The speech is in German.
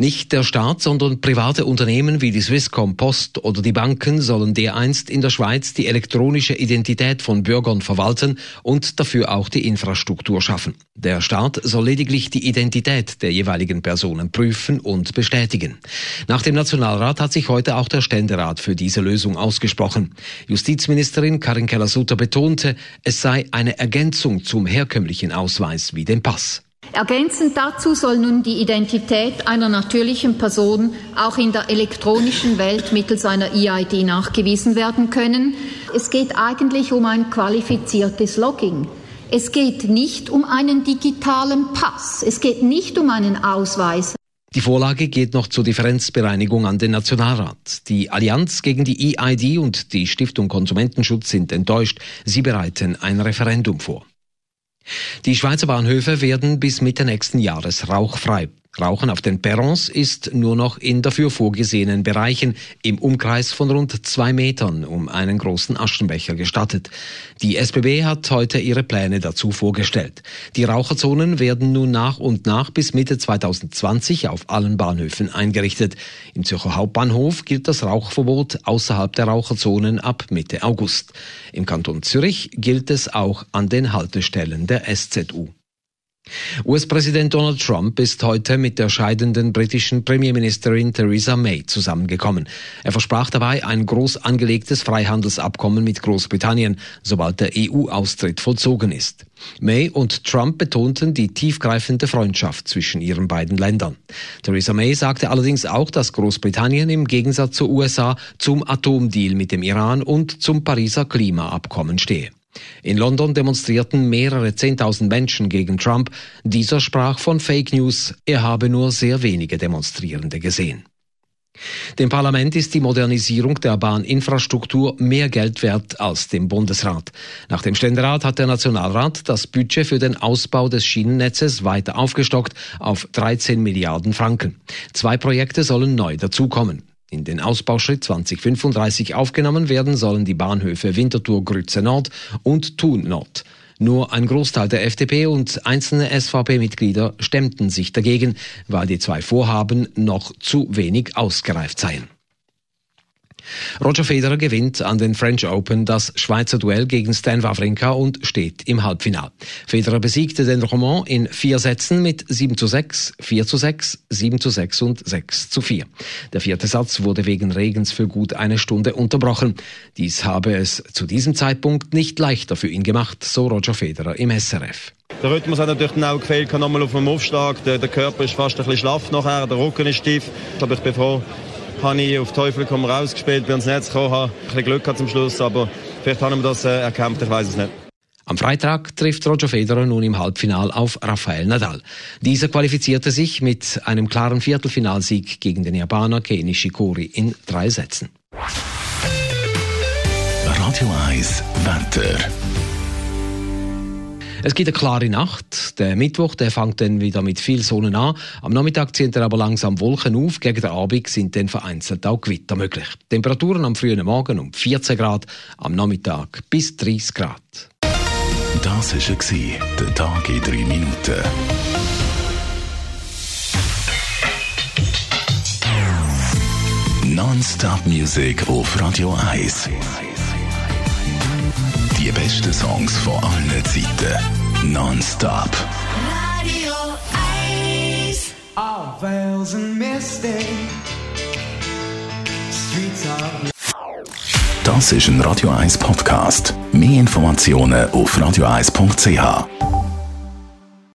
Nicht der Staat, sondern private Unternehmen wie die Swisscom Post oder die Banken sollen dereinst in der Schweiz die elektronische Identität von Bürgern verwalten und dafür auch die Infrastruktur schaffen. Der Staat soll lediglich die Identität der jeweiligen Personen prüfen und bestätigen. Nach dem Nationalrat hat sich heute auch der Ständerat für diese Lösung ausgesprochen. Justizministerin Karin Keller-Sutter betonte, es sei eine Ergänzung zum herkömmlichen Ausweis wie dem Pass. Ergänzend dazu soll nun die Identität einer natürlichen Person auch in der elektronischen Welt mittels einer EID nachgewiesen werden können. Es geht eigentlich um ein qualifiziertes Logging. Es geht nicht um einen digitalen Pass. Es geht nicht um einen Ausweis. Die Vorlage geht noch zur Differenzbereinigung an den Nationalrat. Die Allianz gegen die EID und die Stiftung Konsumentenschutz sind enttäuscht. Sie bereiten ein Referendum vor. Die Schweizer Bahnhöfe werden bis Mitte nächsten Jahres rauchfrei. Rauchen auf den Perrons ist nur noch in dafür vorgesehenen Bereichen im Umkreis von rund zwei Metern um einen großen Aschenbecher gestattet. Die SBB hat heute ihre Pläne dazu vorgestellt. Die Raucherzonen werden nun nach und nach bis Mitte 2020 auf allen Bahnhöfen eingerichtet. Im Zürcher Hauptbahnhof gilt das Rauchverbot außerhalb der Raucherzonen ab Mitte August. Im Kanton Zürich gilt es auch an den Haltestellen der SZU. US-Präsident Donald Trump ist heute mit der scheidenden britischen Premierministerin Theresa May zusammengekommen. Er versprach dabei ein groß angelegtes Freihandelsabkommen mit Großbritannien, sobald der EU-Austritt vollzogen ist. May und Trump betonten die tiefgreifende Freundschaft zwischen ihren beiden Ländern. Theresa May sagte allerdings auch, dass Großbritannien im Gegensatz zur USA zum Atomdeal mit dem Iran und zum Pariser Klimaabkommen stehe. In London demonstrierten mehrere Zehntausend Menschen gegen Trump. Dieser sprach von Fake News, er habe nur sehr wenige Demonstrierende gesehen. Dem Parlament ist die Modernisierung der Bahninfrastruktur mehr Geld wert als dem Bundesrat. Nach dem Ständerat hat der Nationalrat das Budget für den Ausbau des Schienennetzes weiter aufgestockt auf 13 Milliarden Franken. Zwei Projekte sollen neu dazukommen. In den Ausbauschritt 2035 aufgenommen werden sollen die Bahnhöfe Winterthur Grütze Nord und Thun Nord. Nur ein Großteil der FDP und einzelne SVP-Mitglieder stemmten sich dagegen, weil die zwei Vorhaben noch zu wenig ausgereift seien. Roger Federer gewinnt an den French Open das Schweizer Duell gegen Stan Wawrinka und steht im Halbfinal. Federer besiegte den Roman in vier Sätzen mit 7 zu 6, 4 zu 6, 7 zu 6 und 6 zu 4. Der vierte Satz wurde wegen Regens für gut eine Stunde unterbrochen. Dies habe es zu diesem Zeitpunkt nicht leichter für ihn gemacht, so Roger Federer im SRF. Der Rhythmus hat natürlich dann auch gefehlt, nochmal auf dem Aufschlag. Der, der Körper ist fast ein bisschen schlaff nachher, der Rücken ist stief. Aber ich bin froh, habe ich auf Teufel komm rausgespielt, bin ins Netz gekommen, habe ein bisschen Glück gehabt zum Schluss, aber vielleicht haben wir das äh, erkämpft, ich weiß es nicht. Am Freitag trifft Roger Federer nun im Halbfinal auf Rafael Nadal. Dieser qualifizierte sich mit einem klaren Viertelfinalsieg gegen den Japaner Kei Nishikori in drei Sätzen. Radio 1 Wetter. Es gibt eine klare Nacht. Der Mittwoch, der fängt dann wieder mit viel Sonne an. Am Nachmittag ziehen dann aber langsam Wolken auf. Gegen den Abend sind dann vereinzelt auch Gewitter möglich. Temperaturen am frühen Morgen um 14 Grad, am Nachmittag bis 30 Grad. Das war der Tag in drei Minuten. Non-Stop Music auf Radio 1. Die besten Songs von allen Zeiten. Non-stop. Radio 1. All veils and misty. Streets are Das ist ein Radio 1 Podcast. Mehr Informationen auf radio1.ch.